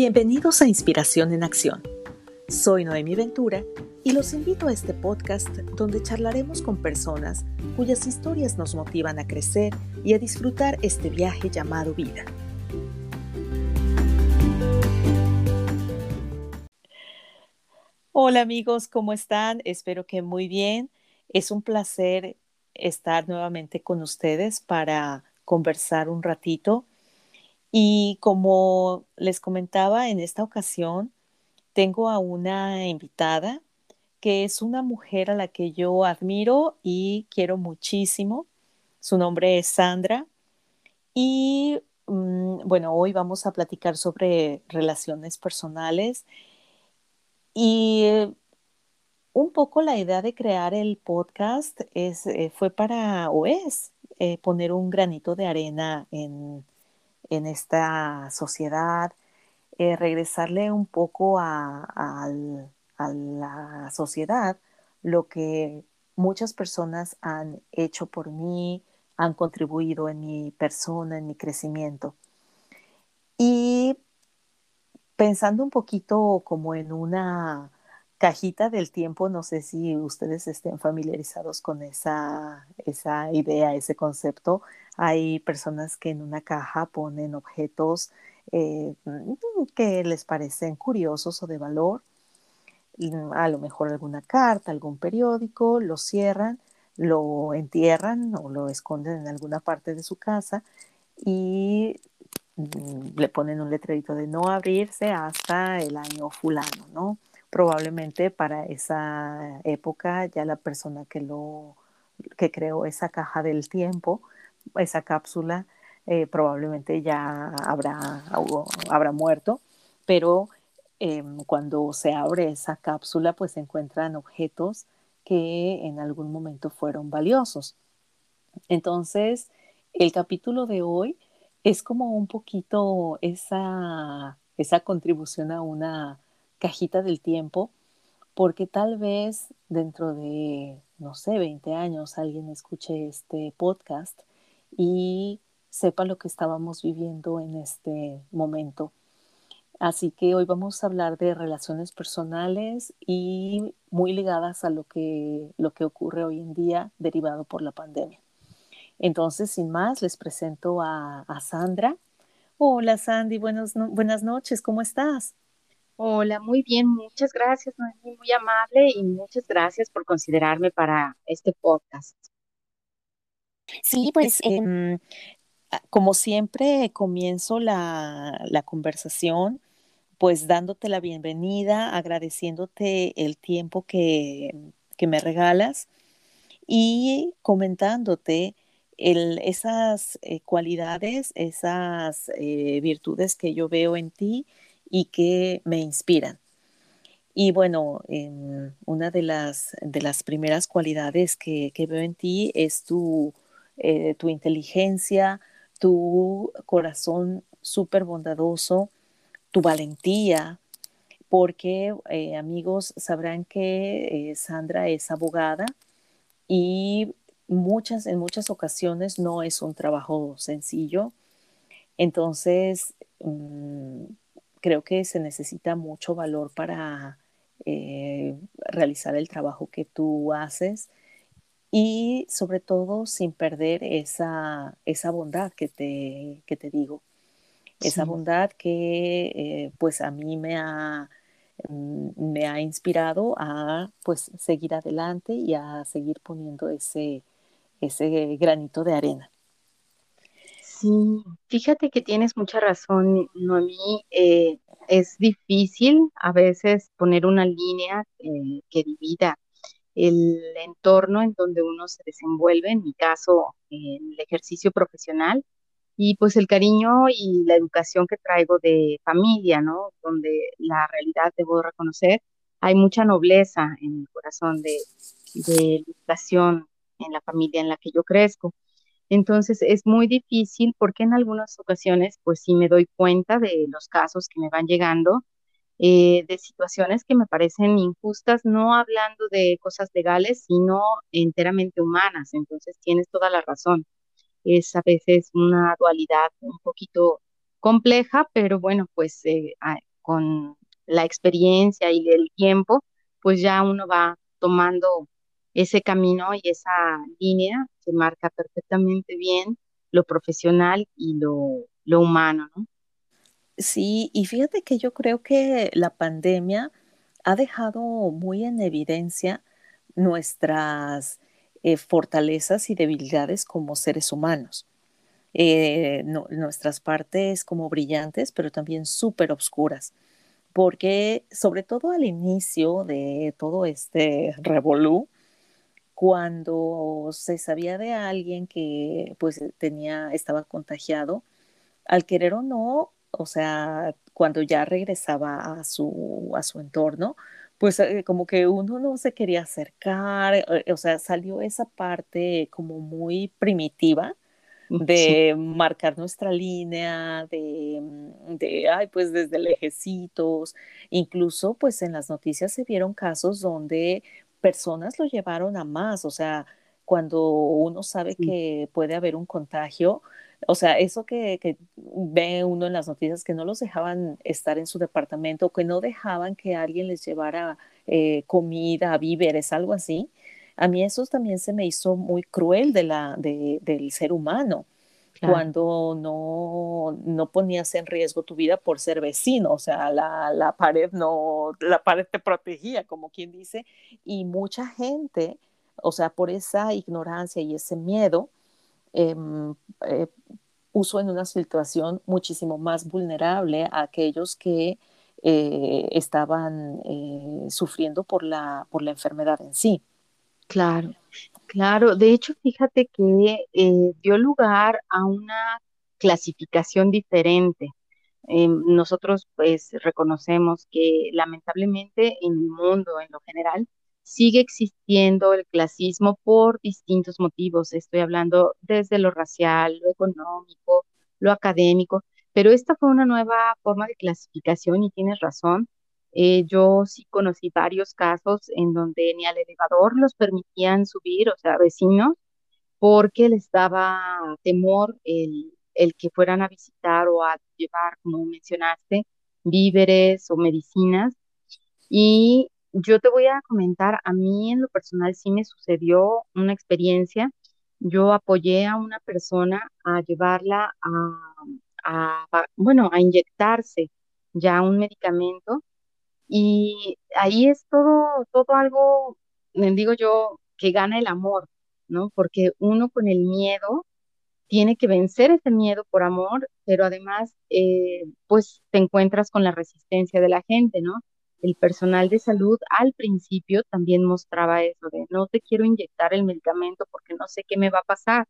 Bienvenidos a Inspiración en Acción. Soy Noemi Ventura y los invito a este podcast donde charlaremos con personas cuyas historias nos motivan a crecer y a disfrutar este viaje llamado vida. Hola amigos, ¿cómo están? Espero que muy bien. Es un placer estar nuevamente con ustedes para conversar un ratito y como les comentaba, en esta ocasión tengo a una invitada que es una mujer a la que yo admiro y quiero muchísimo. Su nombre es Sandra. Y mm, bueno, hoy vamos a platicar sobre relaciones personales. Y eh, un poco la idea de crear el podcast es, eh, fue para, o es, eh, poner un granito de arena en en esta sociedad, eh, regresarle un poco a, la sociedad lo que muchas personas han hecho por mí, han contribuido en mi persona, en mi crecimiento. Y pensando un poquito como en una cajita del tiempo, no sé si ustedes estén familiarizados con esa, esa idea, ese concepto. Hay personas que en una caja ponen objetos eh, que les parecen curiosos o de valor, a lo mejor alguna carta, algún periódico, lo cierran, lo entierran o lo esconden en alguna parte de su casa y mm, le ponen un letrerito de no abrirse hasta el año fulano, ¿no? Probablemente para esa época ya la persona que lo que creó esa caja del tiempo esa cápsula eh, probablemente ya habrá, habrá muerto, pero em, cuando se abre esa cápsula, pues se encuentran objetos que en algún momento fueron valiosos. Entonces, el capítulo de hoy es como un poquito esa, esa contribución a una cajita del tiempo, porque tal vez dentro de, no sé, 20 años alguien escuche este podcast y sepa lo que estábamos viviendo en este momento. Así que hoy vamos a hablar de relaciones personales y muy ligadas a lo que, lo que ocurre hoy en día derivado por la pandemia. Entonces, sin más, les presento a, Sandra. Hola Sandy, buenas noches, ¿cómo estás? Hola, muy bien, muchas gracias, muy amable y muchas gracias por considerarme para este podcast. Sí, pues em, como siempre comienzo la, conversación pues dándote la bienvenida, agradeciéndote el tiempo que, me regalas y comentándote esas eh, cualidades, esas eh, virtudes que yo veo en ti y que me inspiran. Y bueno, em, una de las, de las primeras cualidades que, que veo en ti es tu eh, tu inteligencia, tu corazón súper bondadoso, tu valentía, porque eh, amigos sabrán que eh, Sandra es abogada y muchas, en muchas ocasiones no es un trabajo sencillo. Entonces, mm, creo que se necesita mucho valor para realizar el trabajo que tú haces y sobre todo sin perder esa, esa bondad que te, que te digo, esa bondad que eh, pues a mí me ha, mm, me ha inspirado a pues seguir adelante y a seguir poniendo ese, ese granito de arena. Sí, fíjate que tienes mucha razón, Noemí. Eh, es difícil a veces poner una línea eh, que divida el entorno en donde uno se desenvuelve, en mi caso, en el ejercicio profesional, y pues el cariño y la educación que traigo de familia, ¿no? Donde la realidad, debo reconocer, hay mucha nobleza en el corazón de, de educación en la familia en la que yo crezco. Entonces es muy difícil porque en algunas ocasiones pues sí me doy cuenta de los casos que me van llegando eh, de situaciones que me parecen injustas, no hablando de cosas legales, sino enteramente humanas. Entonces tienes toda la razón. Es a veces una dualidad un poquito compleja, pero bueno, pues eh, con la experiencia y el tiempo, pues ya uno va tomando ese camino y esa línea que marca perfectamente bien lo profesional y lo, lo humano, ¿no? Sí, y fíjate que yo creo que la pandemia ha dejado muy en evidencia nuestras eh, fortalezas y debilidades como seres humanos. Eh, nuestras partes como brillantes, pero también súper obscuras. Porque sobre todo al inicio de todo este revolú, cuando se sabía de alguien que pues tenía, estaba contagiado, al querer o no, o sea, cuando ya regresaba a su, a su entorno, pues eh, como que uno no se quería acercar, eh, o sea, salió esa parte como muy primitiva Mm, Sí, de marcar nuestra línea, de, mm, de, ay, pues desde lejecitos, incluso pues en las noticias se vieron casos donde personas lo llevaron a más, o sea, cuando uno sabe sí, que puede haber un contagio, o sea, eso que, que ve uno en las noticias, que no los dejaban estar en su departamento, que no dejaban que alguien les llevara eh, comida, víveres, algo así a mí eso también se me hizo muy cruel de la, de, del ser humano, claro, cuando no, no ponías en riesgo tu vida por ser vecino, o sea, la, la pared no, la pared te protegía, como quien dice, y mucha gente, o sea, por esa ignorancia y ese miedo, eh, eh, puso en una situación muchísimo más vulnerable a aquellos que eh, estaban eh, sufriendo por la, por la enfermedad en sí. claro, claro. De hecho, fíjate que eh, dio lugar a una clasificación diferente. Eh, nosotros pues reconocemos que lamentablemente en el mundo en lo general sigue existiendo el clasismo por distintos motivos. Estoy hablando desde lo racial, lo económico, lo académico, pero esta fue una nueva forma de clasificación y tienes razón. Eh, yo sí conocí varios casos en donde ni al elevador los permitían subir, o sea, vecinos porque les daba temor el, el que fueran a visitar o a llevar, como mencionaste, víveres o medicinas. Y yo te voy a comentar, a mí en lo personal sí me sucedió una experiencia. Yo apoyé a una persona a llevarla a, a, bueno, a inyectarse ya un medicamento y ahí es todo, todo algo, digo yo, que gana el amor, ¿no? Porque uno con el miedo tiene que vencer ese miedo por amor, pero además, eh, pues te encuentras con la resistencia de la gente, ¿no? El personal de salud al principio también mostraba eso de no te quiero inyectar el medicamento porque no sé qué me va a pasar.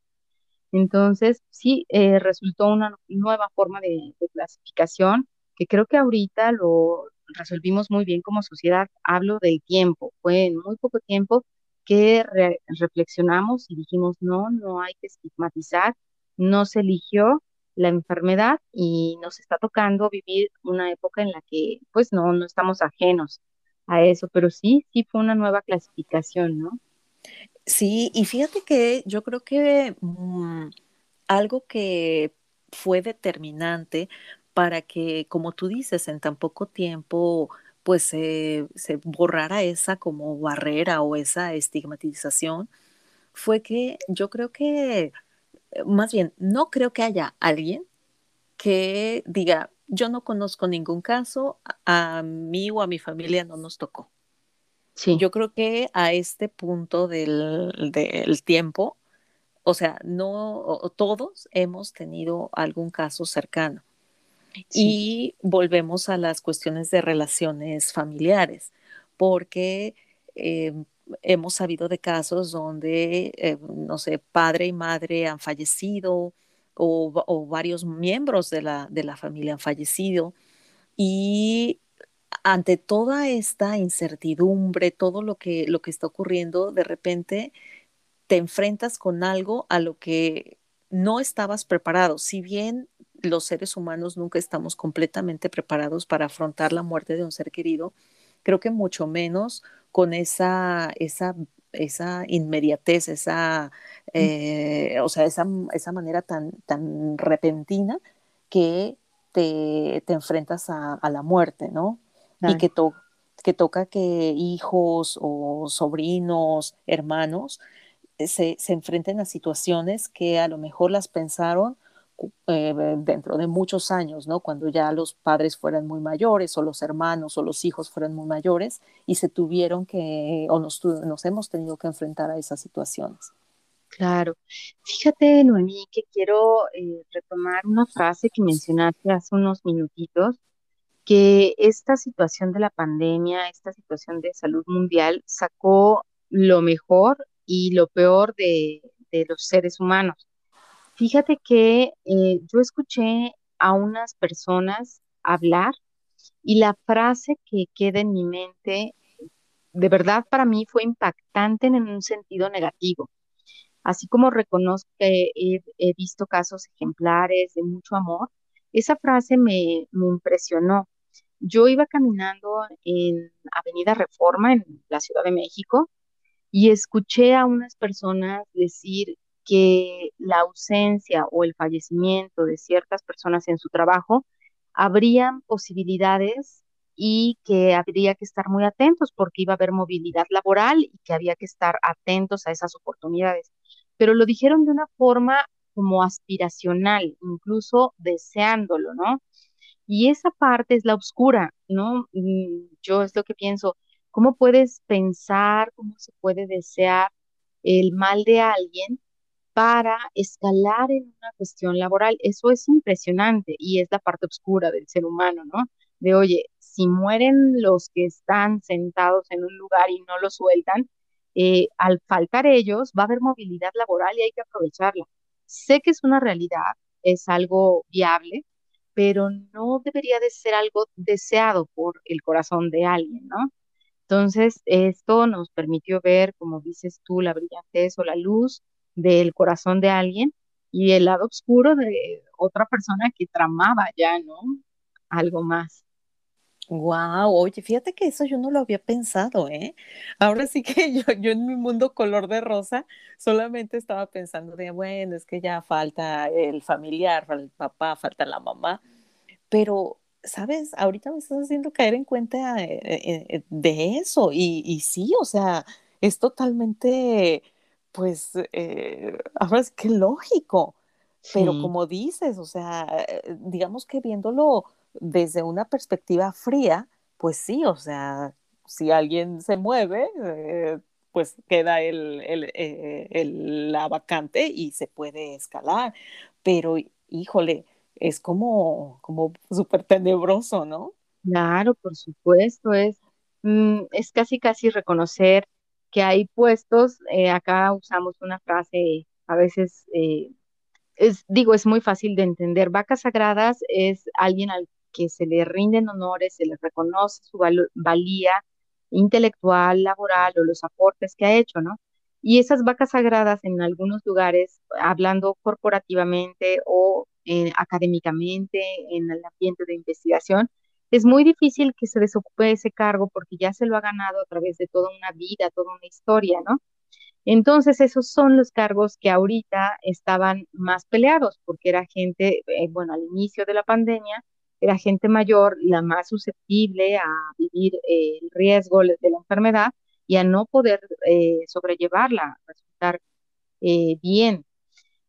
Entonces, sí, eh, resultó una nueva forma de, de clasificación que creo que ahorita lo resolvimos muy bien como sociedad. Hablo del tiempo. Fue en muy poco tiempo que re- reflexionamos y dijimos, no, no hay que estigmatizar, no se eligió la enfermedad y nos está tocando vivir una época en la que pues no, no estamos ajenos a eso, pero sí, sí fue una nueva clasificación, ¿no? Sí, y fíjate que yo creo que mm, algo que fue determinante para que, como tú dices, en tan poco tiempo, pues se se borrara esa como barrera o esa estigmatización, fue que yo creo que, eh, más bien, no creo que haya alguien que diga, yo no conozco ningún caso, a, mí o a mi familia no nos tocó. Sí, Yo creo que a este punto del, del tiempo, o sea, no todos hemos tenido algún caso cercano. Y volvemos a las cuestiones de relaciones familiares, porque eh, hemos sabido de casos donde, eh, no sé, padre y madre han fallecido o, o varios miembros de la, de la familia han fallecido y ante toda esta incertidumbre, todo lo que, lo que está ocurriendo, de repente te enfrentas con algo a lo que no estabas preparado. Si bien los seres humanos nunca estamos completamente preparados para afrontar la muerte de un ser querido, creo que mucho menos con esa, esa, esa inmediatez, esa, eh, o sea, esa, esa manera tan, tan repentina que te, te enfrentas a, a, la muerte, ¿no? Y que, to que toca que hijos o sobrinos, hermanos, se, se, enfrenten a situaciones que a lo mejor las pensaron eh, dentro de muchos años, ¿no? Cuando ya los padres fueran muy mayores o los hermanos o los hijos fueran muy mayores y se tuvieron que o nos, nos hemos tenido que enfrentar a esas situaciones. Claro. Fíjate, Noemí, que quiero eh, retomar una frase que mencionaste hace unos minutitos, que esta situación de la pandemia, esta situación de salud mundial, sacó lo mejor y lo peor de, de los seres humanos. Fíjate que eh, yo escuché a unas personas hablar y la frase que queda en mi mente, de verdad para mí fue impactante en un sentido negativo. Así como reconozco que he, visto casos ejemplares de mucho amor, esa frase me, me impresionó. Yo iba caminando en Avenida Reforma, en la Ciudad de México, y escuché a unas personas decir que la ausencia o el fallecimiento de ciertas personas en su trabajo habrían posibilidades y que habría que estar muy atentos porque iba a haber movilidad laboral y que había que estar atentos a esas oportunidades. Pero lo dijeron de una forma como aspiracional, incluso deseándolo, ¿no? Y esa parte es la oscura, ¿no? Mm, yo es lo que pienso, ¿cómo puedes pensar, cómo se puede desear el mal de alguien para escalar en una cuestión laboral. Eso es impresionante y es la parte oscura del ser humano, ¿no? De, oye, si mueren los que están sentados en un lugar y no lo sueltan, eh, al faltar ellos va a haber movilidad laboral y hay que aprovecharla. Sé que es una realidad, es algo viable, pero no debería de ser algo deseado por el corazón de alguien, ¿no? Entonces, esto nos permitió ver, como dices tú, la brillantez o la luz del corazón de alguien y el lado oscuro de otra persona que tramaba ya, ¿no? Algo más. Wow, oye, fíjate que eso yo no lo había pensado, ¿eh? Ahora sí que yo, yo en mi mundo color de rosa solamente estaba pensando de, bueno, es que ya falta el familiar, el papá, falta la mamá, pero, ¿sabes? Ahorita me estás haciendo caer en cuenta eh, eh, eh, de eso y, y sí, o sea, es totalmente pues, eh, ahora es que lógico, pero como dices, o sea, eh, digamos que viéndolo desde una perspectiva fría, pues sí, o sea, si alguien se mueve, eh, pues queda el, el, el, la vacante y se puede escalar, pero híjole, es como, como súper tenebroso, ¿no? Claro, por supuesto, es, mm, es casi, casi reconocer que hay puestos, eh, acá usamos una frase, a veces, eh, digo, es muy fácil de entender, vacas sagradas es alguien al que se le rinden honores, se le reconoce su valía intelectual, laboral o los aportes que ha hecho, ¿no? Y esas vacas sagradas en algunos lugares, hablando corporativamente o eh, académicamente, en el ambiente de investigación, es muy difícil que se desocupe ese cargo porque ya se lo ha ganado a través de toda una vida, toda una historia, ¿no? Entonces, esos son los cargos que ahorita estaban más peleados, porque era gente, eh, bueno, al inicio de la pandemia, era gente mayor, la más susceptible a vivir eh, el riesgo de la enfermedad y a no poder eh, sobrellevarla, resultar bien.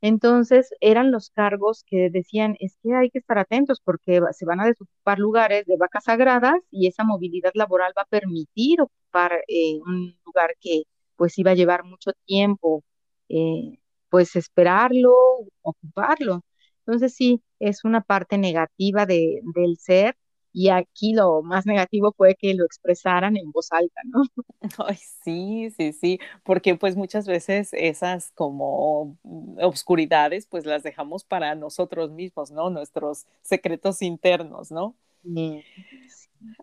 Entonces eran los cargos que decían, es que hay que estar atentos porque se van a desocupar lugares de vacas sagradas y esa movilidad laboral va a permitir ocupar eh, un lugar que pues iba a llevar mucho tiempo, eh, pues esperarlo, ocuparlo. Entonces sí, es una parte negativa de, del ser y aquí lo más negativo fue que lo expresaran en voz alta, ¿no? Ay, sí, sí, sí, porque pues muchas veces esas como obscuridades pues las dejamos para nosotros mismos, ¿no? Nuestros secretos internos, ¿no?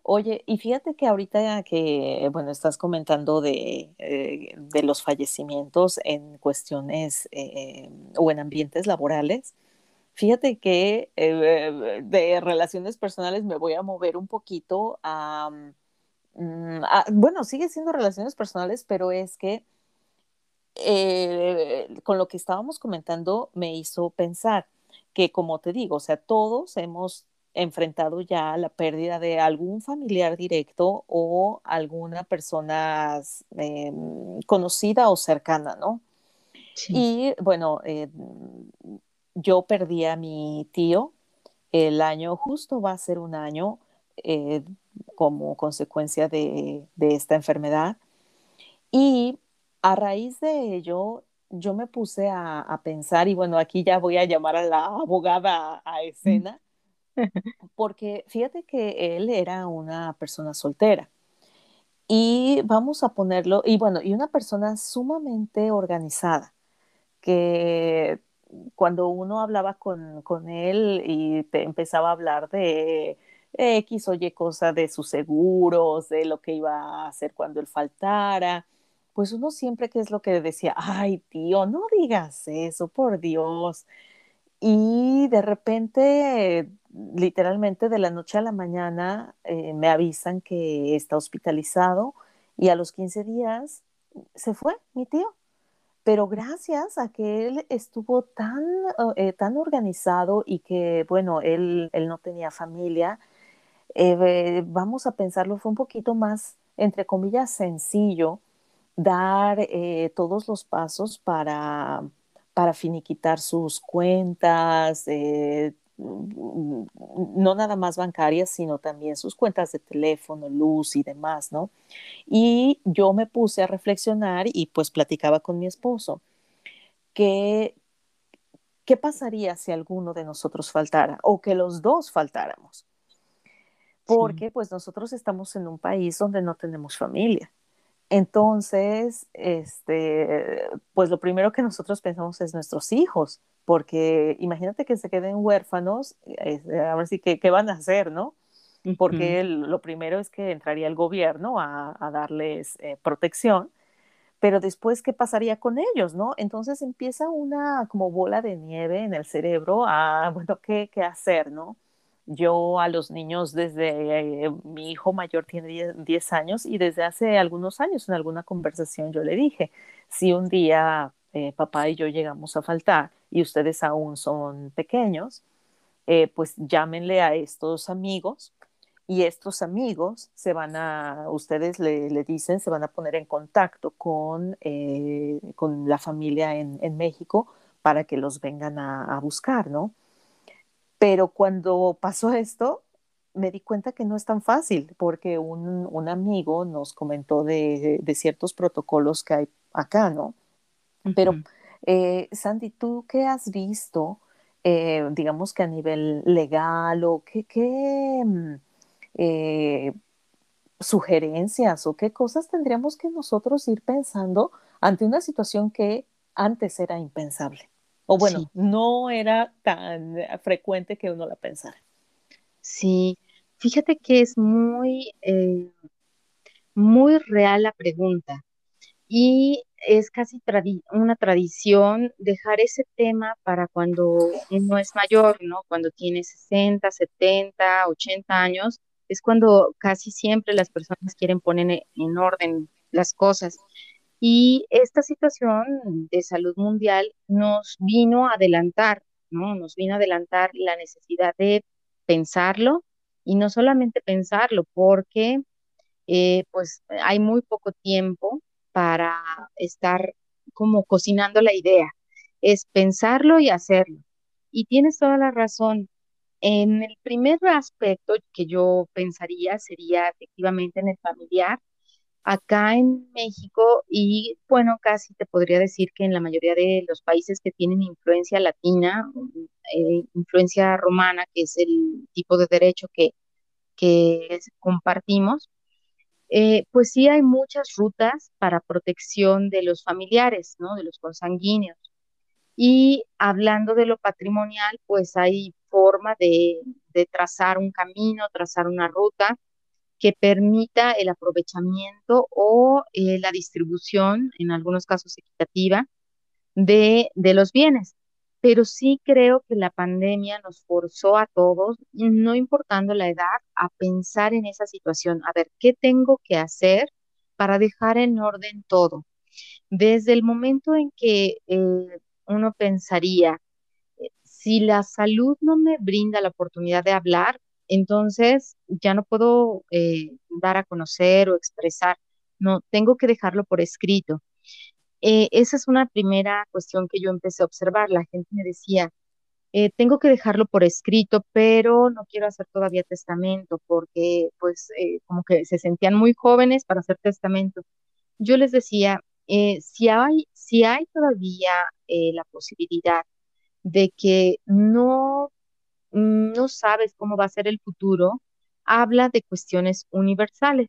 Oye, y fíjate que ahorita que, bueno, estás comentando de, eh, de los fallecimientos en cuestiones eh, o en ambientes laborales, Fíjate que eh, de relaciones personales me voy a mover un poquito a, mm, bueno, sigue siendo relaciones personales, pero es que eh, con lo que estábamos comentando me hizo pensar que, como te digo, o sea, todos hemos enfrentado ya la pérdida de algún familiar directo o alguna persona eh, conocida o cercana, ¿no? Y bueno, eh, yo perdí a mi tío el año, justo va a ser un año eh, como consecuencia de, esta enfermedad. Y a raíz de ello, yo me puse a, pensar, y bueno, aquí ya voy a llamar a la abogada a escena, porque fíjate que él era una persona soltera. Y vamos a ponerlo, y bueno, y una persona sumamente organizada, que cuando uno hablaba con, con él y te empezaba a hablar de X o Y cosa de sus seguros, de lo que iba a hacer cuando él faltara, pues uno siempre que es lo que decía, ay tío, no digas eso, por Dios. Y de repente, literalmente de la noche a la mañana, eh, me avisan que está hospitalizado y a los 15 días se fue mi tío pero gracias a que él estuvo tan, eh, tan organizado y que, bueno, él, él no tenía familia, eh, vamos a pensarlo, fue un poquito más, entre comillas, sencillo dar eh, todos los pasos para, para finiquitar sus cuentas, no nada más bancarias, sino también sus cuentas de teléfono, luz y demás, ¿no? Y yo me puse a reflexionar y pues platicaba con mi esposo que qué pasaría si alguno de nosotros faltara o que los dos faltáramos. Porque pues nosotros estamos en un país donde no tenemos familia. Entonces, este, pues lo primero que nosotros pensamos es nuestros hijos, porque imagínate que se queden huérfanos, ahora sí que, ¿qué van a hacer, no? Porque lo primero es que entraría el gobierno a, darles eh, protección, pero después, ¿qué pasaría con ellos, no? Entonces empieza una como bola de nieve en el cerebro a, bueno, ¿qué, qué hacer, no? Yo a los niños desde, eh, mi hijo mayor tiene 10 años y desde hace algunos años en alguna conversación yo le dije, si un día eh, papá y yo llegamos a faltar y ustedes aún son pequeños, eh, pues llámenle a estos amigos y estos amigos se van a, ustedes le, dicen, se van a poner en contacto con, eh, con la familia en, México para que los vengan a, buscar, ¿no? Pero cuando pasó esto, me di cuenta que no es tan fácil, porque un, amigo nos comentó de, de, ciertos protocolos que hay acá, ¿no? Pero, eh, Sandy, ¿tú qué has visto, eh, digamos que a nivel legal o qué, qué mm, eh, sugerencias o qué cosas tendríamos que nosotros ir pensando ante una situación que antes era impensable? O bueno, no era tan frecuente que uno la pensara. Sí, fíjate que es muy, muy real la pregunta. Y es casi una tradición dejar ese tema para cuando uno es mayor, ¿no? Cuando tiene 60, 70, 80 años, es cuando casi siempre las personas quieren poner en orden las cosas. Y esta situación de salud mundial nos vino a adelantar, ¿no? Nos vino a adelantar la necesidad de pensarlo y no solamente pensarlo, porque eh, pues hay muy poco tiempo para estar como cocinando la idea, es pensarlo y hacerlo. Y tienes toda la razón. En el primer aspecto que yo pensaría sería efectivamente en el familiar. Acá en México y bueno, casi te podría decir que en la mayoría de los países que tienen influencia latina, eh, influencia romana, que es el tipo de derecho que, que compartimos, eh, pues sí hay muchas rutas para protección de los familiares, ¿no? De los consanguíneos. Y hablando de lo patrimonial, pues hay forma de, trazar un camino, trazar una ruta que permita el aprovechamiento o eh, la distribución, en algunos casos equitativa, de, de los bienes pero sí creo que la pandemia nos forzó a todos, no importando la edad, a pensar en esa situación, a ver, ¿qué tengo que hacer para dejar en orden todo? Desde el momento en que eh, uno pensaría, eh, si la salud no me brinda la oportunidad de hablar, entonces ya no puedo eh, dar a conocer o expresar, no, tengo que dejarlo por escrito. Eh, esa es una primera cuestión que yo empecé a observar. La gente me decía, eh, tengo que dejarlo por escrito, pero no quiero hacer todavía testamento porque pues como que se sentían muy jóvenes para hacer testamento. Yo les decía, si, hay, si hay todavía la posibilidad de que no no sabes cómo va a ser el futuro, habla de cuestiones universales.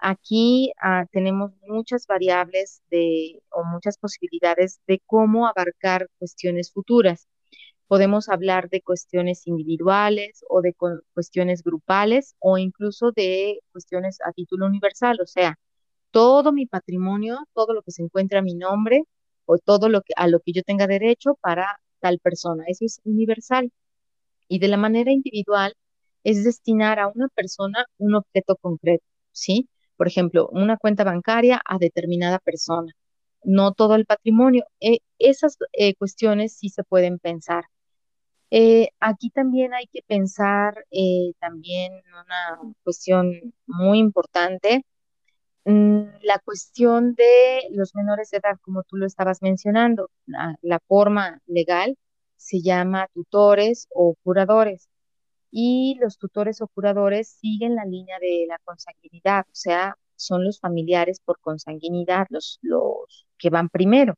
Aquí ah, tenemos muchas variables de, o muchas posibilidades de cómo abarcar cuestiones futuras. Podemos hablar de cuestiones individuales o de cuestiones grupales o incluso de cuestiones a título universal, o sea, todo mi patrimonio, todo lo que se encuentra a mi nombre o todo lo que a lo que yo tenga derecho para tal persona, eso es universal y de la manera individual es destinar a una persona un objeto concreto, ¿sí? Por ejemplo, una cuenta bancaria a determinada persona, no todo el patrimonio. Eh, esas eh, cuestiones sí se pueden pensar. Eh, aquí también hay que pensar también una cuestión muy importante, mm, la cuestión de los menores de edad, como tú lo estabas mencionando, la forma legal se llama tutores o curadores. Y los tutores o curadores siguen la línea de la consanguinidad, o sea, son los familiares por consanguinidad, los, los que van primero.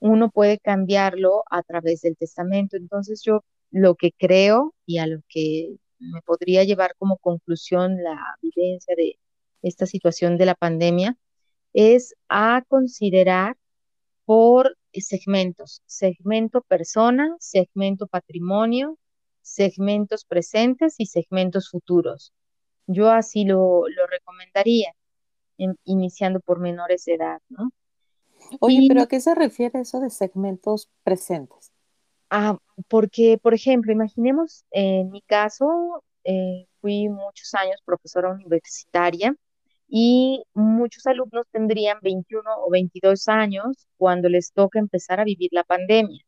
Uno puede cambiarlo a través del testamento. Entonces yo lo que creo y a lo que me podría llevar como conclusión la vivencia de esta situación de la pandemia es a considerar por segmentos, segmento persona, segmento patrimonio, segmentos presentes y segmentos futuros. Yo así lo, recomendaría, iniciando por menores de edad, ¿no? Oye, pero ¿a qué se refiere eso de segmentos presentes? Ah, porque, por ejemplo, imaginemos, en mi caso, eh, fui muchos años profesora universitaria y muchos alumnos tendrían 21 o 22 años cuando les toca empezar a vivir la pandemia.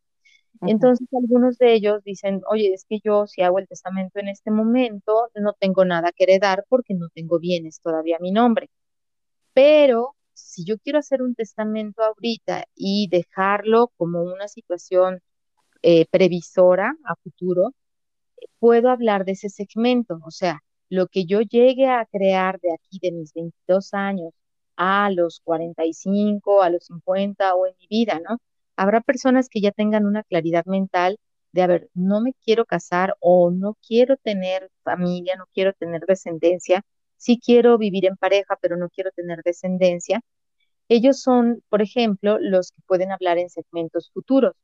Entonces, algunos de ellos dicen, oye, es que yo si hago el testamento en este momento, no tengo nada que heredar porque no tengo bienes todavía a mi nombre. Pero si yo quiero hacer un testamento ahorita y dejarlo como una situación eh, previsora a futuro, puedo hablar de ese segmento, o sea, lo que yo llegue a crear de aquí, de mis 22 años a los 45, a los 50 o en mi vida, ¿no? Habrá personas que ya tengan una claridad mental de, a ver, no me quiero casar o no quiero tener familia, no quiero tener descendencia, sí quiero vivir en pareja, pero no quiero tener descendencia. Ellos son, por ejemplo, los que pueden hablar en segmentos futuros.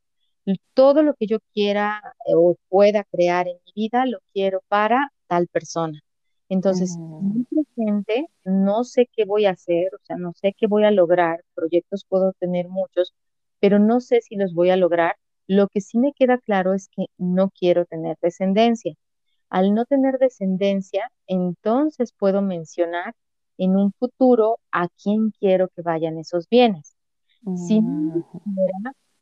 Todo lo que yo quiera eh, o pueda crear en mi vida, lo quiero para tal persona. Entonces, muy presente, no sé qué voy a hacer, o sea, no sé qué voy a lograr, proyectos puedo tener muchos, pero no sé si los voy a lograr. Lo que sí me queda claro es que no quiero tener descendencia. Al no tener descendencia, entonces puedo mencionar en un futuro a quién quiero que vayan esos bienes. Si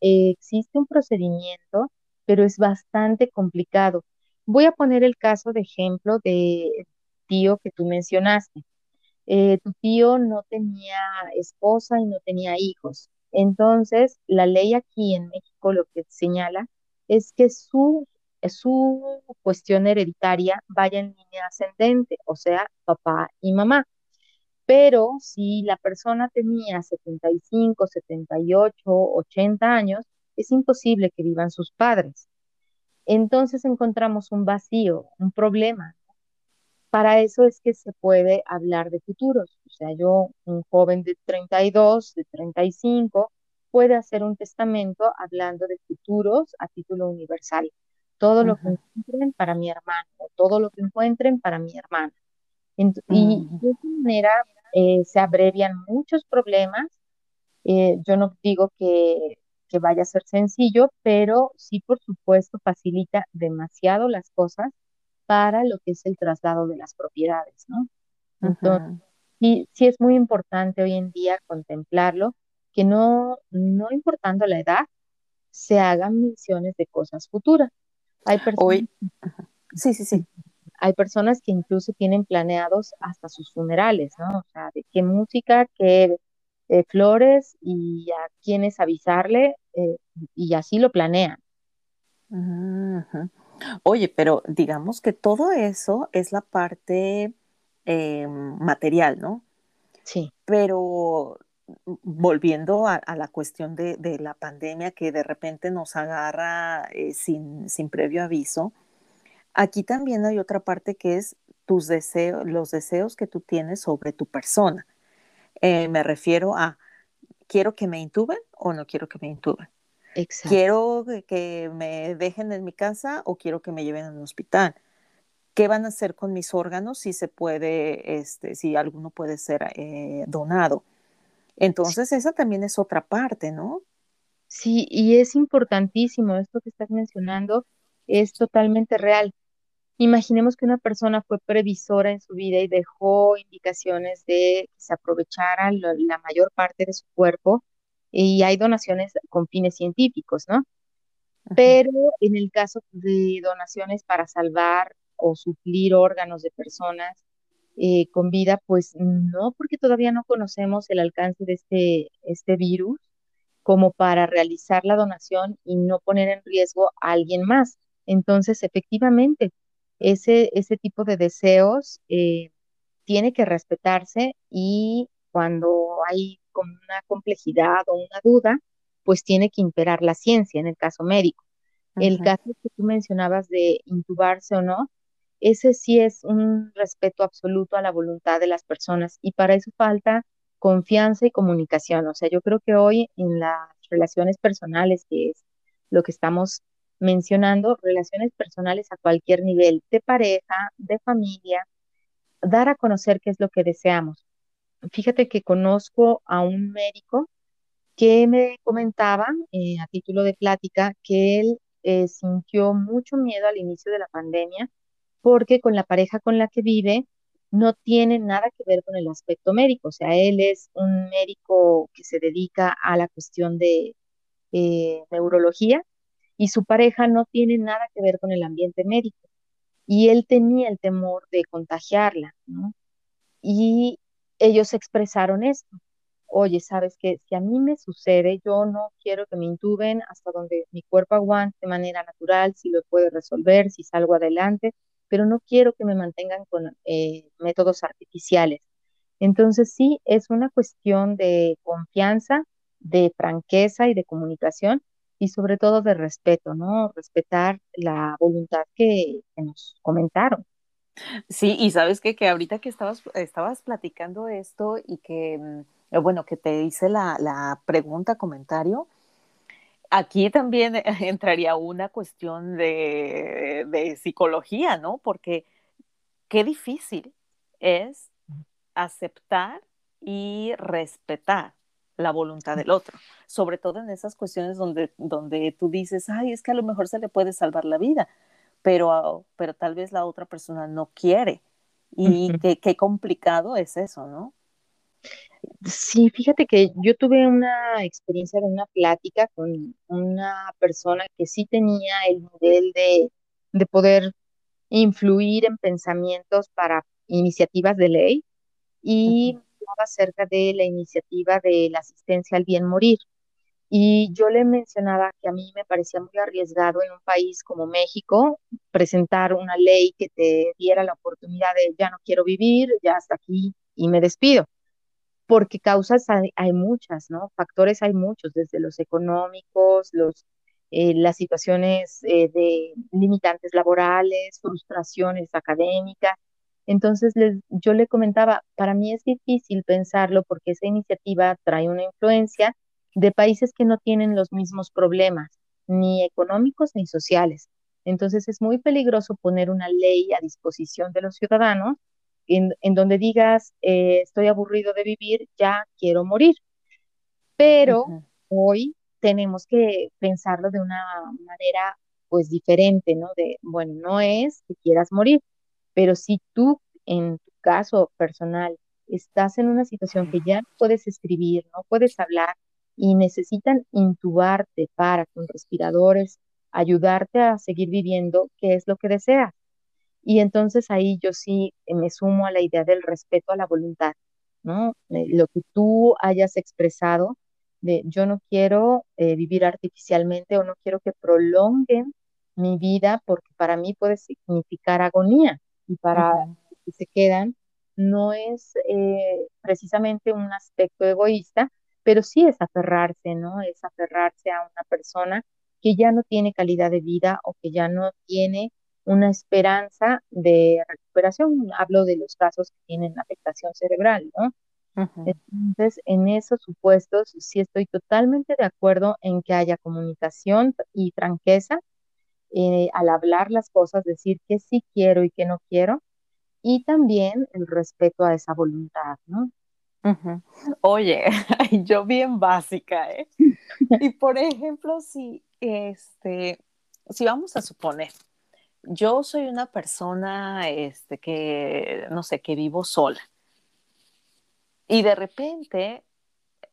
eh, existe un procedimiento, pero es bastante complicado. Voy a poner el caso de ejemplo de, tío que tú mencionaste. Eh, tu tío no tenía esposa y no tenía hijos. Entonces, la ley aquí en México lo que señala es que su, su cuestión hereditaria vaya en línea ascendente, o sea, papá y mamá. Pero si la persona tenía 75, 78, 80 años, es imposible que vivan sus padres. Entonces encontramos un vacío, un problema, para eso es que se puede hablar de futuros. O sea, yo, un joven de 32, de 35, puede hacer un testamento hablando de futuros a título universal. Todo lo que encuentren para mi hermano, todo lo que encuentren para mi hermana. y de esa manera eh, se abrevian muchos problemas. Eh, yo no digo que, que vaya a ser sencillo, pero sí, por supuesto, facilita demasiado las cosas para lo que es el traslado de las propiedades, ¿no? Entonces, sí, sí es muy importante hoy en día contemplarlo, que no, no importando la edad, se hagan menciones de cosas futuras. Hay personas... Sí, sí, sí. hay personas que incluso tienen planeados hasta sus funerales, ¿no? O sea, de qué música, qué eh, flores y a quiénes avisarle eh, y así lo planean. Oye, pero digamos que todo eso es la parte eh, material, ¿no? Sí. Pero volviendo a, la cuestión de, la pandemia que de repente nos agarra sin, sin previo aviso, Aquí también hay otra parte que es tus deseos, los deseos que tú tienes sobre tu persona. Eh, me refiero a, ¿quiero que me intuben o no quiero que me intuben? Exacto. ¿Quiero que me dejen en mi casa o quiero que me lleven al hospital? ¿Qué van a hacer con mis órganos si se puede, este, si alguno puede ser eh, donado? Entonces, esa también es otra parte, ¿no? Sí, y es importantísimo esto que estás mencionando, es totalmente real. Imaginemos que una persona fue previsora en su vida y dejó indicaciones de que se aprovechara la mayor parte de su cuerpo y hay donaciones con fines científicos, ¿no? Pero en el caso de donaciones para salvar o suplir órganos de personas eh, con vida, pues no, porque todavía no conocemos el alcance de este, este virus como para realizar la donación y no poner en riesgo a alguien más. Entonces, efectivamente, ese, ese tipo de deseos eh, tiene que respetarse y cuando hay una complejidad o una duda, pues tiene que imperar la ciencia en el caso médico. El caso que tú mencionabas de intubarse o no, ese sí es un respeto absoluto a la voluntad de las personas y para eso falta confianza y comunicación. O sea, yo creo que hoy en las relaciones personales, que es lo que estamos mencionando relaciones personales a cualquier nivel, de pareja, de familia, dar a conocer qué es lo que deseamos. Fíjate que conozco a un médico que me comentaba eh, a título de plática que él eh, sintió mucho miedo al inicio de la pandemia porque con la pareja con la que vive no tiene nada que ver con el aspecto médico. O sea, él es un médico que se dedica a la cuestión de eh, neurología y su pareja no tiene nada que ver con el ambiente médico. Y él tenía el temor de contagiarla, ¿no? Y ellos expresaron esto. Oye, sabes que si a mí me sucede, yo no quiero que me intuben hasta donde mi cuerpo aguante de manera natural, si lo puede resolver, si salgo adelante, pero no quiero que me mantengan con eh, métodos artificiales. Entonces sí, es una cuestión de confianza, de franqueza y de comunicación y sobre todo de respeto, ¿no? Respetar la voluntad que, nos comentaron. Sí, y sabes que, que ahorita que estabas, estabas platicando esto y que, mm, bueno, que te hice la, la pregunta, comentario, aquí también entraría una cuestión de, de, psicología, ¿no? Porque qué difícil es aceptar y respetar la voluntad del otro, sobre todo en esas cuestiones donde, donde tú dices, ay, es que a lo mejor se le puede salvar la vida, pero, pero tal vez la otra persona no quiere. Y qué, qué complicado es eso, ¿no? Sí, fíjate que yo tuve una experiencia de una plática con una persona que sí tenía el nivel de, de poder influir en pensamientos para iniciativas de ley y acerca de la iniciativa de la asistencia al bien morir. Y yo le mencionaba que a mí me parecía muy arriesgado en un país como México presentar una ley que te diera la oportunidad de ya no quiero vivir, ya hasta aquí y me despido. Porque causas hay, muchas, ¿no? Factores hay muchos, desde los económicos, los, eh, las situaciones eh, de limitantes laborales, frustraciones académicas, entonces yo le comentaba, para mí es difícil pensarlo porque esa iniciativa trae una influencia de países que no tienen los mismos problemas, ni económicos ni sociales. Entonces es muy peligroso poner una ley a disposición de los ciudadanos en, donde digas, eh, estoy aburrido de vivir, ya quiero morir. Pero hoy tenemos que pensarlo de una manera pues diferente, ¿no? De, bueno, no es que quieras morir, pero si tú, en tu caso personal, estás en una situación que ya no puedes escribir, no puedes hablar y necesitan intubarte para con respiradores, ayudarte a seguir viviendo, ¿qué es lo que deseas? Y entonces ahí yo sí me sumo a la idea del respeto a la voluntad, ¿no? Eh, lo que tú hayas expresado de yo no quiero eh, vivir artificialmente o no quiero que prolonguen mi vida porque para mí puede significar agonía y para los que se quedan no es eh, precisamente un aspecto egoísta, pero sí es aferrarse, ¿no? Es aferrarse a una persona que ya no tiene calidad de vida o que ya no tiene una esperanza de recuperación. Hablo de los casos que tienen afectación cerebral, ¿no? Entonces, en esos supuestos, sí estoy totalmente de acuerdo en que haya comunicación y franqueza eh, al hablar las cosas, decir que sí quiero y que no quiero, y también el respeto a esa voluntad, ¿no? Oye, yo bien básica, ¿eh? y por ejemplo, si, este, si vamos a suponer, yo soy una persona, este, que, no sé, que vivo sola, y de repente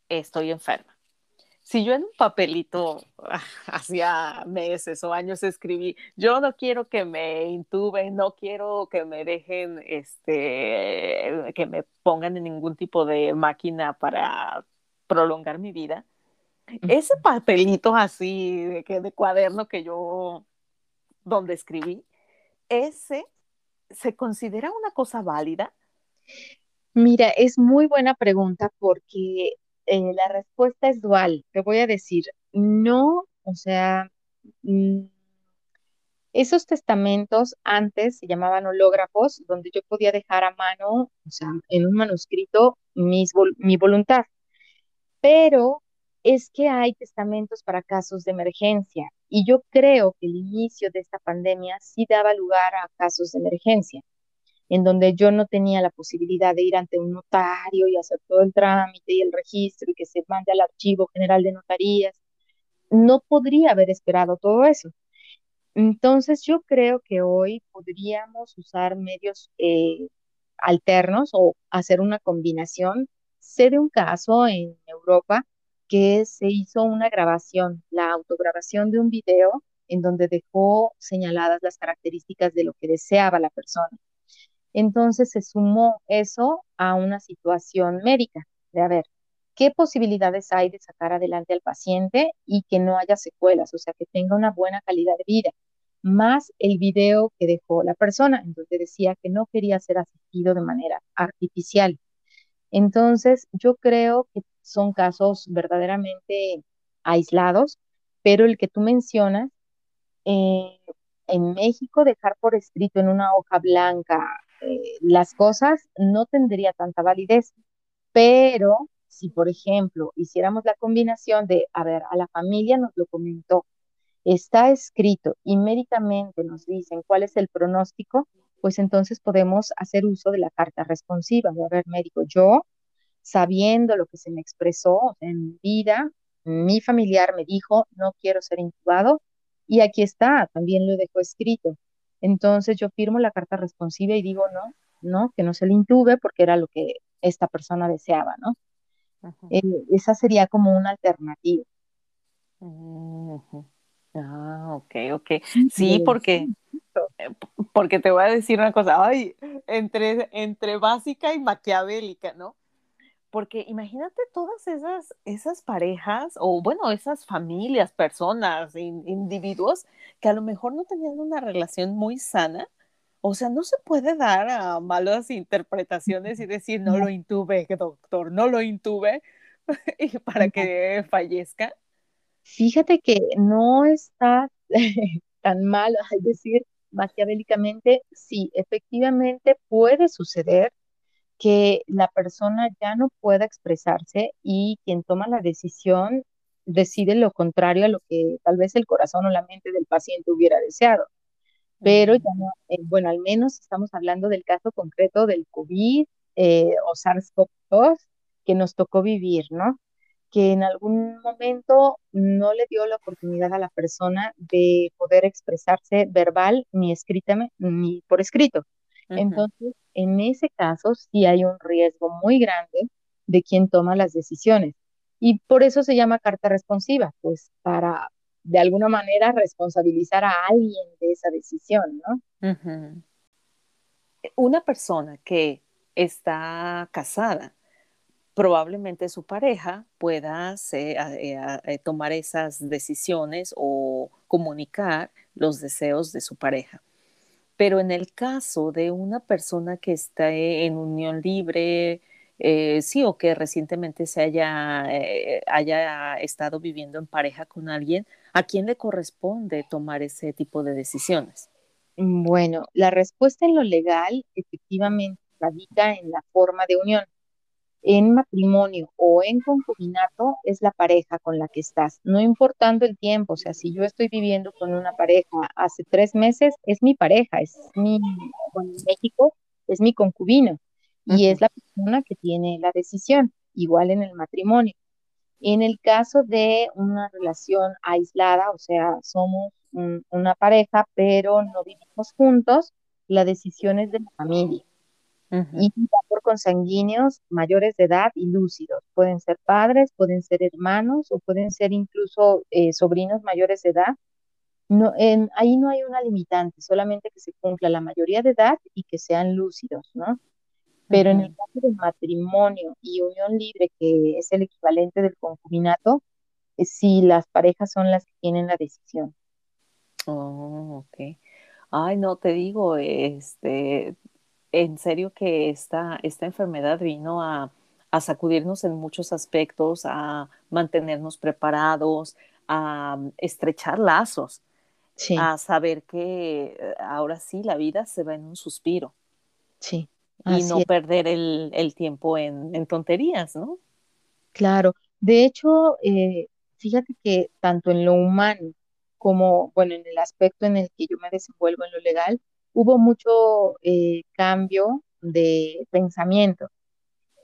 estoy enferma si yo en un papelito ah, hacía meses o años escribí, yo no quiero que me intuben, no quiero que me dejen, este, que me pongan en ningún tipo de máquina para prolongar mi vida. Ese papelito así de, que, de cuaderno que yo, donde escribí, ese se considera una cosa válida. Mira, es muy buena pregunta porque eh, la respuesta es dual. Te voy a decir, no, o sea, mm, esos testamentos antes se llamaban hológrafos, donde yo podía dejar a mano, o sea, en un manuscrito, mi voluntad. Pero es que hay testamentos para casos de emergencia y yo creo que el inicio de esta pandemia sí daba lugar a casos de emergencia en donde yo no tenía la posibilidad de ir ante un notario y hacer todo el trámite y el registro y que se mande al archivo general de notarías. No podría haber esperado todo eso. Entonces yo creo que hoy podríamos usar medios eh, alternos o hacer una combinación. Sé de un caso en Europa que se hizo una grabación, la autograbación de un video en donde dejó señaladas las características de lo que deseaba la persona. Entonces se sumó eso a una situación médica, de a ver, ¿qué posibilidades hay de sacar adelante al paciente y que no haya secuelas, o sea, que tenga una buena calidad de vida? Más el video que dejó la persona, en donde decía que no quería ser asistido de manera artificial. Entonces, yo creo que son casos verdaderamente aislados, pero el que tú mencionas, eh, en México dejar por escrito en una hoja blanca eh, las cosas no tendría tanta validez. Pero si, por ejemplo, hiciéramos la combinación de, a ver, a la familia nos lo comentó, está escrito y médicamente nos dicen cuál es el pronóstico, pues entonces podemos hacer uso de la carta responsiva, de, a ver, médico, yo, sabiendo lo que se me expresó en vida, mi familiar me dijo, no quiero ser intubado, y aquí está, también lo dejo escrito. Entonces yo firmo la carta responsiva y digo, no, no, que no se le intube porque era lo que esta persona deseaba, ¿no? Eh, esa sería como una alternativa. Ah, ok, ok. Sí, porque, eh, porque te voy a decir una cosa, ay, entre, entre básica y maquiavélica, ¿no? Porque imagínate todas esas, esas parejas o bueno, esas familias, personas, individuos que a lo mejor no tenían una relación muy sana. O sea, no se puede dar a malas interpretaciones y decir no lo intube, doctor, no lo intube para que fallezca. Fíjate que no está tan mal, es decir, maquiavélicamente, sí, efectivamente puede suceder que la persona ya no pueda expresarse y quien toma la decisión decide lo contrario a lo que tal vez el corazón o la mente del paciente hubiera deseado. Pero ya no, eh, bueno, al menos estamos hablando del caso concreto del COVID eh, o SARS-CoV-2 que nos tocó vivir, ¿no? Que en algún momento no le dio la oportunidad a la persona de poder expresarse verbal ni escrita ni por escrito. Entonces, en ese caso sí hay un riesgo muy grande de quien toma las decisiones. Y por eso se llama carta responsiva, pues para de alguna manera responsabilizar a alguien de esa decisión, ¿no? una persona que está casada, probablemente su pareja pueda eh, eh, tomar esas decisiones o comunicar los deseos de su pareja. Pero en el caso de una persona que está en unión libre, eh, sí, o que recientemente se haya, haya estado viviendo en pareja con alguien, ¿a quién le corresponde tomar ese tipo de decisiones? Bueno, la respuesta en lo legal efectivamente radica en la forma de unión. En matrimonio o en concubinato es la pareja con la que estás, no importando el tiempo. O sea, si yo estoy viviendo con una pareja hace tres meses, es mi pareja, es mi, bueno, en México es mi concubino y es la persona que tiene la decisión, igual en el matrimonio. En el caso de una relación aislada, o sea, somos una pareja, pero no vivimos juntos, la decisión es de la familia. Y por consanguíneos mayores de edad y lúcidos. Pueden ser padres, pueden ser hermanos o pueden ser incluso eh, sobrinos mayores de edad. No, en, ahí no hay una limitante, solamente que se cumpla la mayoría de edad y que sean lúcidos, ¿no? Pero en el caso del matrimonio y unión libre, que es el equivalente del concubinato, eh, si las parejas son las que tienen la decisión. Oh, ok. Ay, no, te digo, este, en serio que esta, esta enfermedad vino a, sacudirnos en muchos aspectos, a mantenernos preparados, a estrechar lazos, a saber que eh, ahora sí la vida se va en un suspiro. Sí. Y no perder el, tiempo en, tonterías, ¿no? Claro. De hecho, eh, fíjate que tanto en lo humano como, bueno, en el aspecto en el que yo me desenvuelvo en lo legal, hubo mucho eh, cambio de pensamiento.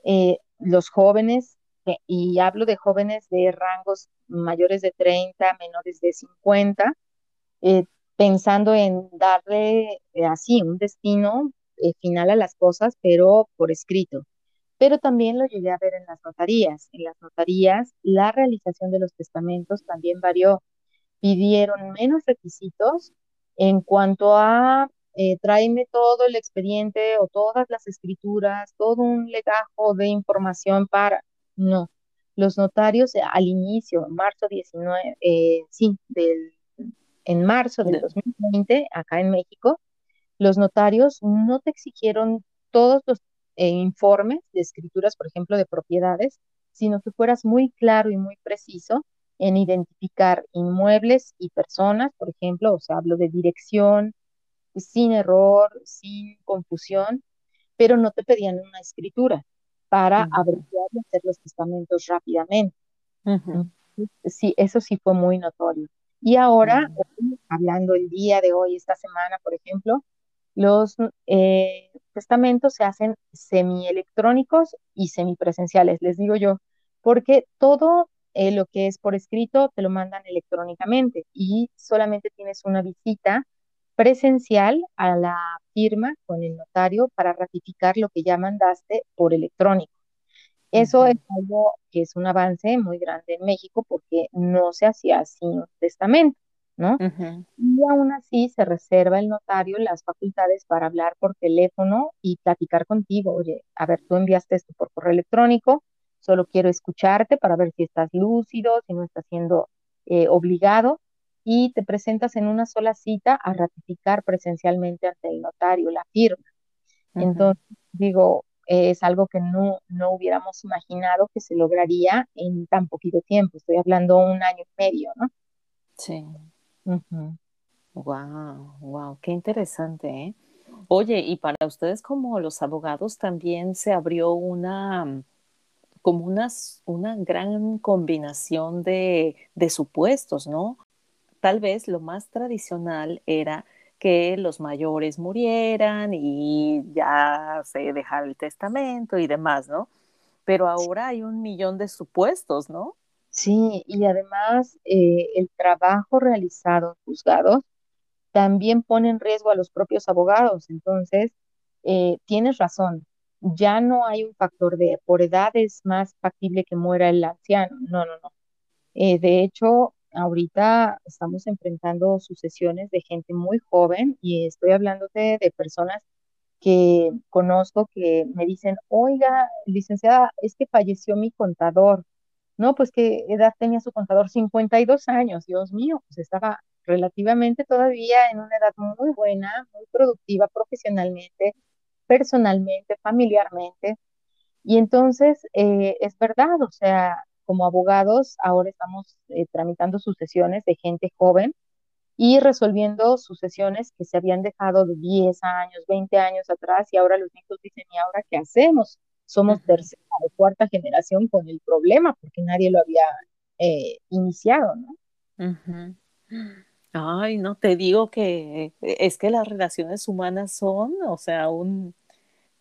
Eh, los jóvenes, eh, y hablo de jóvenes de rangos mayores de 30, menores de 50, pensando en darle así un destino final a las cosas, pero por escrito. Pero también lo llegué a ver en las notarías. En las notarías, la realización de los testamentos también varió pidieron menos requisitos en cuanto a eh, tráeme todo el expediente o todas las escrituras, todo un legajo de información para... No, los notarios eh, al inicio, en marzo 19, eh, sí, del, en marzo del 2020, acá en México, los notarios no te exigieron todos los informes de escrituras, por ejemplo, de propiedades, sino que fueras muy claro y muy preciso en identificar inmuebles y personas, por ejemplo, o sea, hablo de dirección, sin error, sin confusión, pero no te pedían una escritura para abreviar y hacer los testamentos rápidamente. Sí, eso sí fue muy notorio. Y ahora, hablando el día de hoy, esta semana, por ejemplo, los eh, testamentos se hacen semielectrónicos y semipresenciales, les digo yo, porque todo eh, lo que es por escrito te lo mandan electrónicamente y solamente tienes una visita presencial a la firma con el notario para ratificar lo que ya mandaste por electrónico. Eso es algo que es un avance muy grande en México porque no se hacía así un testamento, ¿no? Y aún así se reserva el notario las facultades para hablar por teléfono y platicar contigo. Oye, a ver, tú enviaste esto por correo electrónico, solo quiero escucharte para ver si estás lúcido, si no estás siendo eh, obligado y te presentas en una sola cita a ratificar presencialmente ante el notario la firma. Entonces, digo, es algo que no, no hubiéramos imaginado que se lograría en tan poquito tiempo. Estoy hablando un año y medio, ¿no? Sí. Wow, wow, qué interesante, ¿eh? Oye, y para ustedes como los abogados también se abrió una como una, una gran combinación de, de supuestos, ¿no? Tal vez lo más tradicional era que los mayores murieran y ya se dejara el testamento y demás, ¿no? Pero ahora hay un millón de supuestos, ¿no? Sí, y además eh, el trabajo realizado en juzgados también pone en riesgo a los propios abogados. Entonces, eh, tienes razón, ya no hay un factor de por edad es más factible que muera el anciano. No, no, no. Eh, de hecho, ahorita estamos enfrentando sucesiones de gente muy joven y estoy hablándote de personas que conozco que me dicen, oiga, licenciada, es que falleció mi contador. No, pues qué edad tenía su contador, 52 años, Dios mío, pues estaba relativamente todavía en una edad muy buena, muy productiva profesionalmente, personalmente, familiarmente. Y entonces, eh, es verdad, o sea, como abogados, ahora estamos eh, tramitando sucesiones de gente joven y resolviendo sucesiones que se habían dejado de 10 años, 20 años atrás y ahora los niños dicen, ¿y ahora qué hacemos? Somos tercera o cuarta generación con el problema porque nadie lo había eh, iniciado, ¿no? Ay, no, te digo que es que las relaciones humanas son, o sea, un,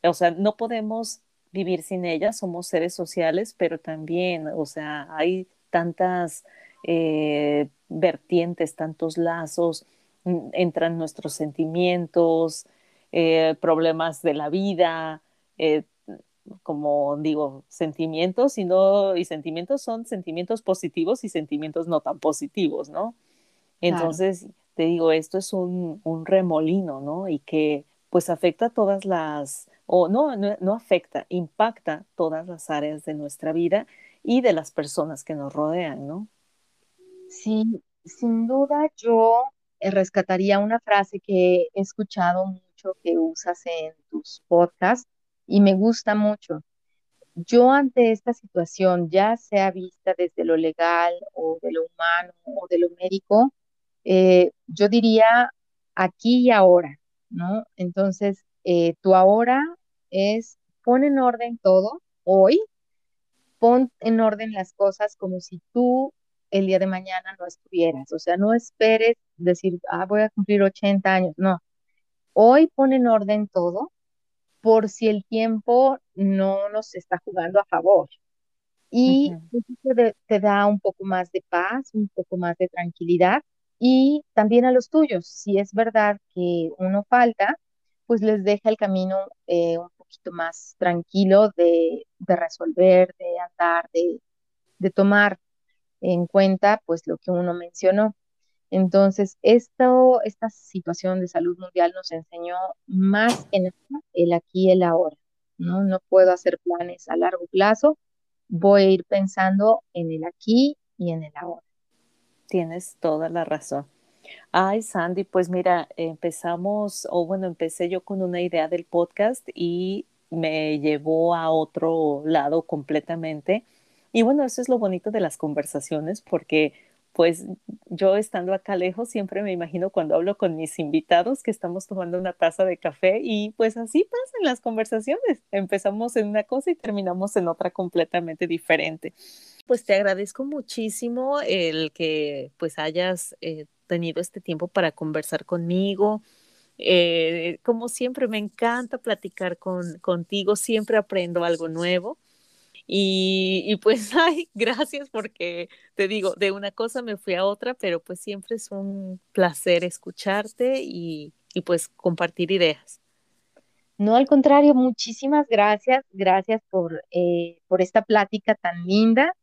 o sea, no podemos vivir sin ellas, somos seres sociales, pero también, o sea, hay tantas eh, vertientes, tantos lazos, mm, entran nuestros sentimientos, eh, problemas de la vida, eh, como digo, sentimientos y, no, y sentimientos son sentimientos positivos y sentimientos no tan positivos, ¿no? Entonces, te digo, esto es un, un, remolino, ¿no? Y que pues afecta todas las, o no, no, no afecta, impacta todas las áreas de nuestra vida y de las personas que nos rodean, ¿no? Sí, sin duda yo eh, rescataría una frase que he escuchado mucho que usas en tus podcasts y me gusta mucho. Yo ante esta situación, ya sea vista desde lo legal o de lo humano o de lo médico, eh, yo diría aquí y ahora, ¿no? Entonces, eh, tu ahora es pon en orden todo hoy, pon en orden las cosas como si tú el día de mañana no estuvieras. O sea, no esperes decir, ah, voy a cumplir 80 años. No. Hoy pon en orden todo por si el tiempo no nos está jugando a favor. Y eso te, da un poco más de paz, un poco más de tranquilidad y también a los tuyos. Si es verdad que uno falta, pues les deja el camino eh, un poquito más tranquilo de, resolver, de andar, de, de tomar en cuenta pues lo que uno mencionó. Entonces, esto, esta situación de salud mundial nos enseñó más que el aquí y el ahora, ¿no? No puedo hacer planes a largo plazo, voy a ir pensando en el aquí y en el ahora. Tienes toda la razón. Ay, Sandy, pues mira, empezamos, o bueno, empecé yo con una idea del podcast y me llevó a otro lado completamente y bueno, eso es lo bonito de las conversaciones porque pues yo estando acá lejos siempre me imagino cuando hablo con mis invitados que estamos tomando una taza de café y pues así pasan las conversaciones. Empezamos en una cosa y terminamos en otra completamente diferente. Pues te agradezco muchísimo el que pues hayas eh, tenido este tiempo para conversar conmigo. Eh, como siempre, me encanta platicar con, contigo, siempre aprendo algo nuevo. Y, pues, ay, gracias porque te digo, de una cosa me fui a otra, pero pues siempre es un placer escucharte y, pues compartir ideas. No, al contrario, muchísimas gracias, gracias por, eh, por esta plática tan linda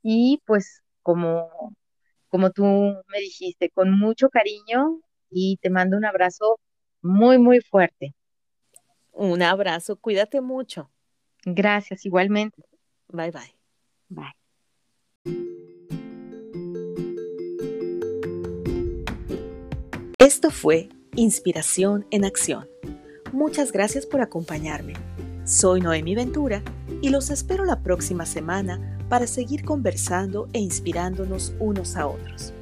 y pues como, como tú me dijiste, con mucho cariño y te mando un abrazo muy, muy fuerte. Un abrazo, cuídate mucho. Gracias, igualmente. Bye bye. Bye. Esto fue Inspiración en Acción. Muchas gracias por acompañarme. Soy Noemi Ventura y los espero la próxima semana para seguir conversando e inspirándonos unos a otros.